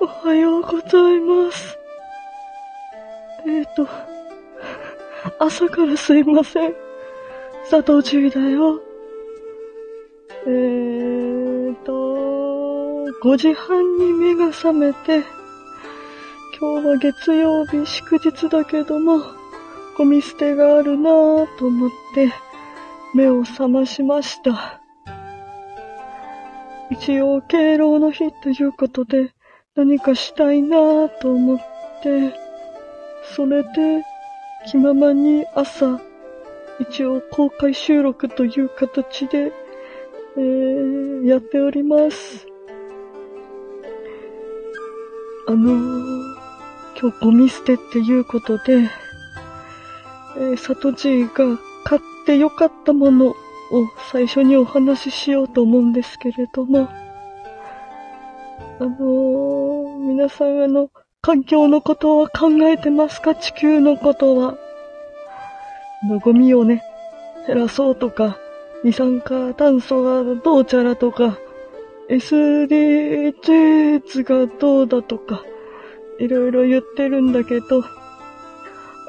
おはようございます。えっ、ー、と、朝からすいません。佐藤千だよ。えーと、5時半に目が覚めて、今日は月曜日祝日だけども、ゴミ捨てがあるなぁと思って、目を覚ましました。一応敬老の日ということで、何かしたいなぁと思って、それで、気ままに朝、一応公開収録という形で、えー、やっております。あのー、今日ゴミ捨てっていうことで、えー、サトジーが買ってよかったものを最初にお話ししようと思うんですけれども、あのー、皆さんあの、環境のことは考えてますか？地球のことは。のゴミをね、減らそうとか、二酸化炭素がどうちゃらとか、SDGs がどうだとか、いろいろ言ってるんだけど、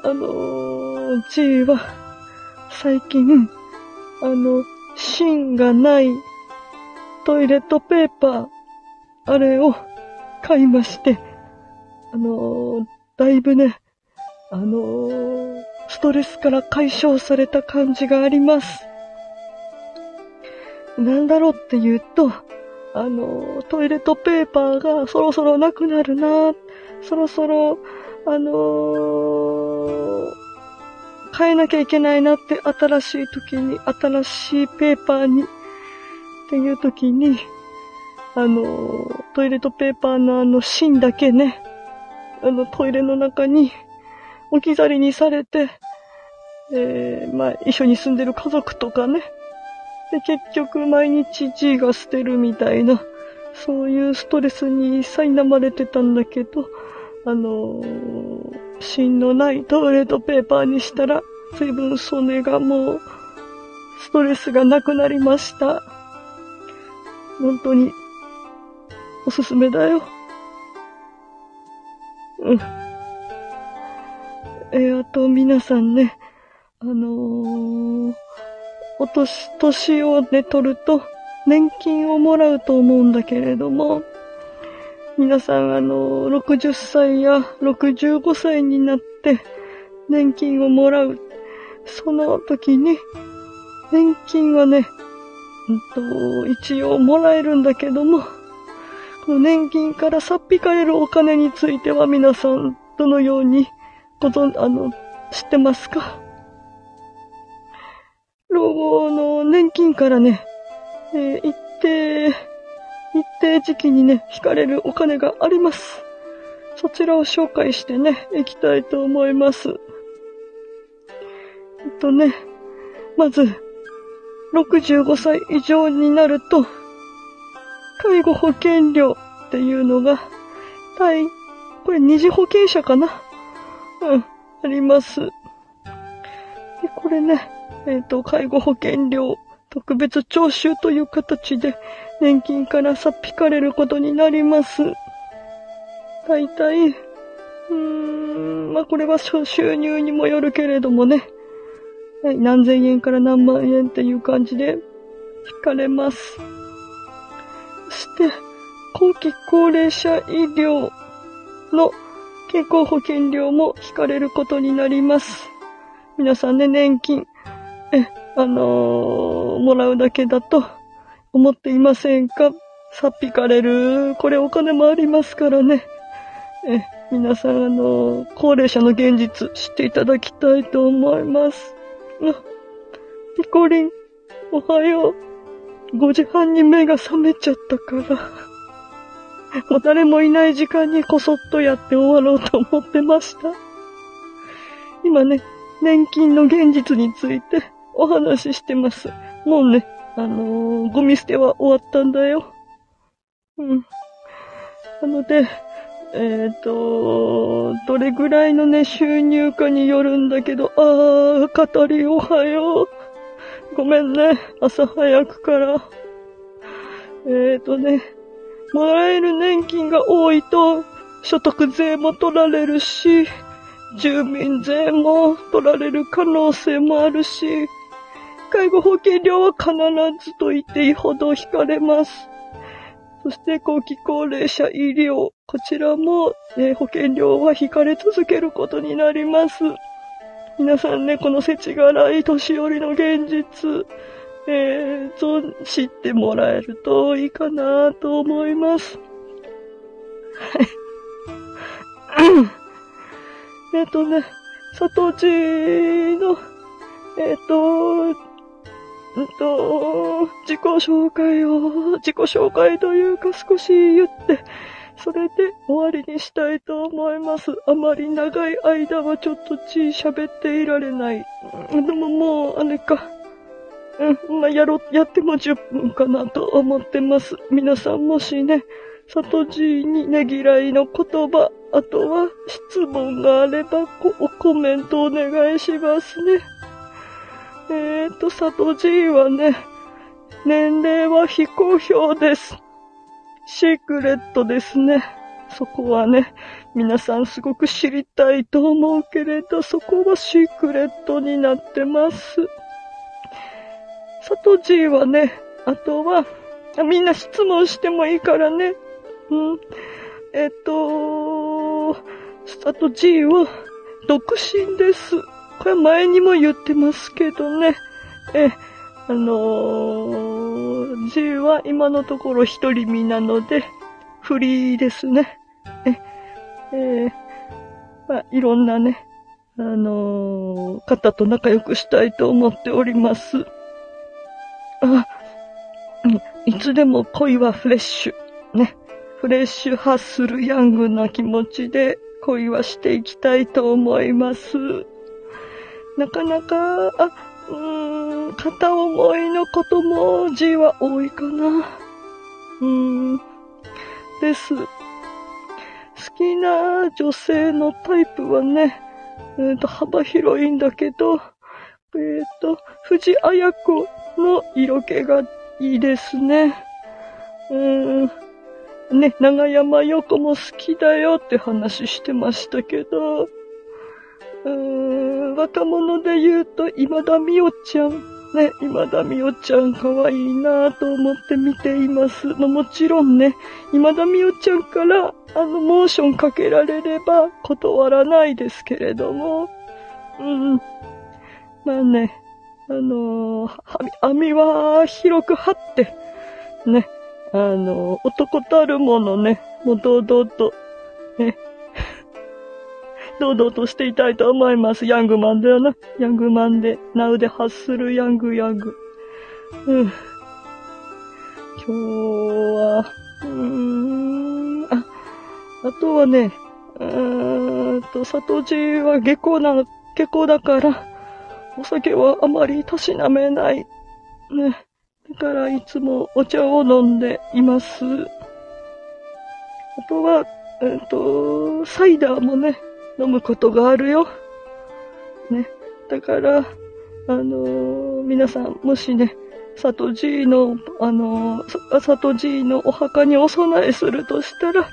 あの、G は、最近、あの、芯がないトイレットペーパー、あれを買いまして、あの、だいぶね、あの、ストレスから解消された感じがあります。なんだろうっていうと、あの、トイレットペーパーがそろそろなくなるな、そろそろ、あのー、変えなきゃいけないなって新しい時に、新しいペーパーに、っていう時に、あの、トイレットペーパーのあの芯だけね、あのトイレの中に置き去りにされて、えー、まあ一緒に住んでる家族とかね、で結局毎日 G が捨てるみたいな、そういうストレスに苛まれてたんだけど、あの、芯のないトイレットペーパーにしたら、随分それがもう、ストレスがなくなりました。本当に、おすすめだよ。うん。え、あと皆さんね、あのー、お年、年をね、取ると、年金をもらうと思うんだけれども、皆さん、あの、60歳や65歳になって年金をもらう。その時に、年金はね、うんと、一応もらえるんだけども、この年金からさっぴかれるお金については皆さん、どのようにご存、あの、知ってますか？老後の年金からね、えー、一定、一定時期にね、引かれるお金があります。そちらを紹介してね、いきたいと思います。えっとね、まず、65歳以上になると、介護保険料っていうのが、対、これ二次保険者かな？うん、あります。で、これね、えっ、と、介護保険料、特別徴収という形で、年金からさっ引かれることになります。大体、うーん、まあ、これは収入にもよるけれどもね、はい、何千円から何万円っていう感じで引かれます。そして、後期高齢者医療の健康保険料も引かれることになります。皆さんね、年金、え、あのー、もらうだけだと思っていませんか？さっ引かれる。これお金もありますからね。え、皆さん、あのー、高齢者の現実知っていただきたいと思います。あ、ピコリン、おはよう。5時半に目が覚めちゃったから。もう誰もいない時間にこそっとやって終わろうと思ってました。今ね、年金の現実についてお話ししてます。もうね、あのー、ゴミ捨ては終わったんだよ。うん。なので、えっ、ー、と、どれぐらいのね、収入かによるんだけど、あー、語りおはよう。ごめんね、朝早くから。えっ、ー、とね、もらえる年金が多いと、所得税も取られるし、住民税も取られる可能性もあるし、介護保険料は必ずと言っていいほど引かれます。そして後期高齢者医療、こちらも、え保険料は引かれ続けることになります。皆さんね、この世知辛い年寄りの現実、えー、知ってもらえるといいかなと思います。はい。えっとね、里地の、えっ、ー、と、んと、自己紹介を、自己紹介というか少し言って、それで終わりにしたいと思います。あまり長い間はちょっとち喋っていられない。でももう、あれか。うん、まあ、やろ、やっても10分かなと思ってます。皆さんもしね、里地にねぎらいの言葉、あとは質問があればこコメントお願いしますね。えーと、里地はね、年齢は非公表です。シークレットですね。そこはね、皆さんすごく知りたいと思うけれど、そこはシークレットになってます。サトジーはね、あとは、みんな質問してもいいからね。うん。えっと、サトジーは、独身です。これ前にも言ってますけどね。え、あのー、は今のところ一人身なので、フリーですね。え、えー、まあ、いろんなね、あのー、方と仲良くしたいと思っております。あ、いつでも恋はフレッシュ。ね。フレッシュ発するヤングな気持ちで恋はしていきたいと思います。なかなか、あ、うーん、片思いのことも字は多いかな。うーん、です。好きな女性のタイプはね、えー、と幅広いんだけど、えっ、ー、と、藤あや子の色気がいいですね。うーん。ね、長山洋子も好きだよって話してましたけど、うーん、若者で言うと、今田美桜ちゃん。ね、今田美桜ちゃん可愛いなぁと思って見ています。まあ、もちろんね、今田美桜ちゃんから、あの、モーションかけられれば断らないですけれども、うん。まあね、あのー、網は広く張って、ね、あのー、男たるものね、もう堂々と、ね、堂々としていたいと思います。ヤングマンだよな。ヤングマンで、ナウで発するヤングヤング。うん。今日は、うーん、あ、あとはね、うーんと、里地は下校な、下校だから、お酒はあまりたしなめない。ね。だからいつもお茶を飲んでいます。あとは、えっ、と、サイダーもね、飲むことがあるよ。ね。だから、あのー、皆さん、もしね、里じいの、あのー、里じいのお墓にお供えするとしたら、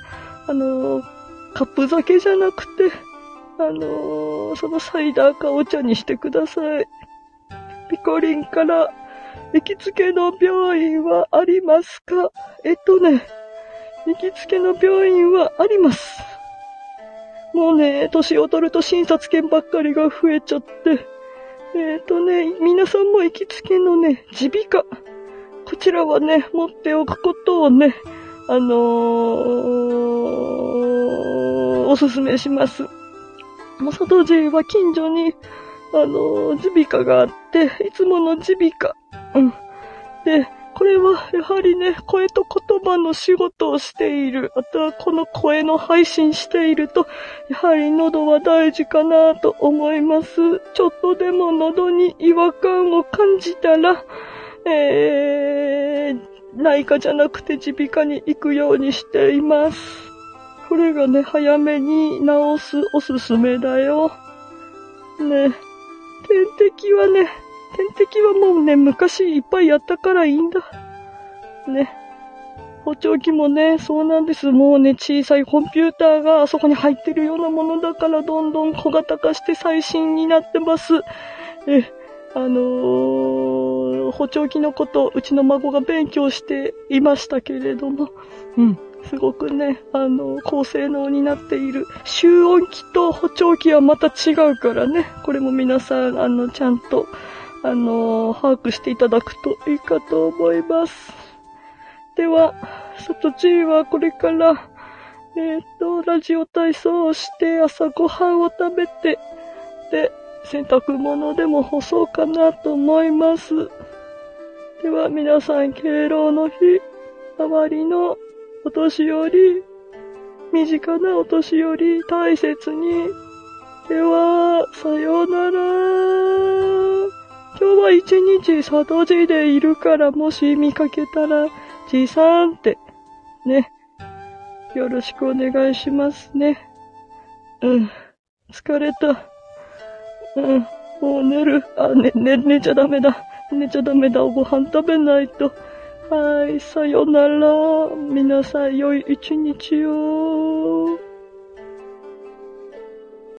あのー、カップ酒じゃなくて、あのそのサイダーかお茶にしてください。ピコリンから、行きつけの病院はありますか？えっとね、行きつけの病院はあります。もうね、年を取ると診察券ばっかりが増えちゃって、えっ、ー、とね、皆さんも行きつけのね、耳鼻科。こちらはね、持っておくことをね、あのー、おすすめします。もう里寺は近所に、あのー、耳鼻科があって、いつもの耳鼻科。うん。で、これはやはりね、声と言葉の仕事をしている。あとはこの声の配信していると、やはり喉は大事かなと思います。ちょっとでも喉に違和感を感じたら、えー、内科じゃなくて耳鼻科に行くようにしています。これがね、早めに治すおすすめだよ。ね、点滴はね、点滴はもうね、昔いっぱいやったからいいんだ。ね。補聴器もね、そうなんです。もうね、小さいコンピューターがあそこに入ってるようなものだから、どんどん小型化して最新になってます。え、あのー、補聴器のこと、うちの孫が勉強していましたけれども、うん。すごくね、あの、高性能になっている。集音機と補聴器はまた違うからね。これも皆さん、あの、ちゃんと、あの、把握していただくといいかと思います。では、さとちーはこれから、えっ、ー、と、ラジオ体操をして朝ごはんを食べて、で、洗濯物でも干そうかなと思います。では皆さん、敬老の日、周りのお年寄り、身近なお年寄り大切に。では、さようなら。今日は一日里地でいるからもし見かけたら、じいさんって、ね。よろしくお願いしますね。うん。疲れた。うん。もう寝る。あ、ね、ね、寝ちゃダメだ。寝ちゃダメだ。ご飯食べないと。はい、さよなら。皆さん、良い一日を。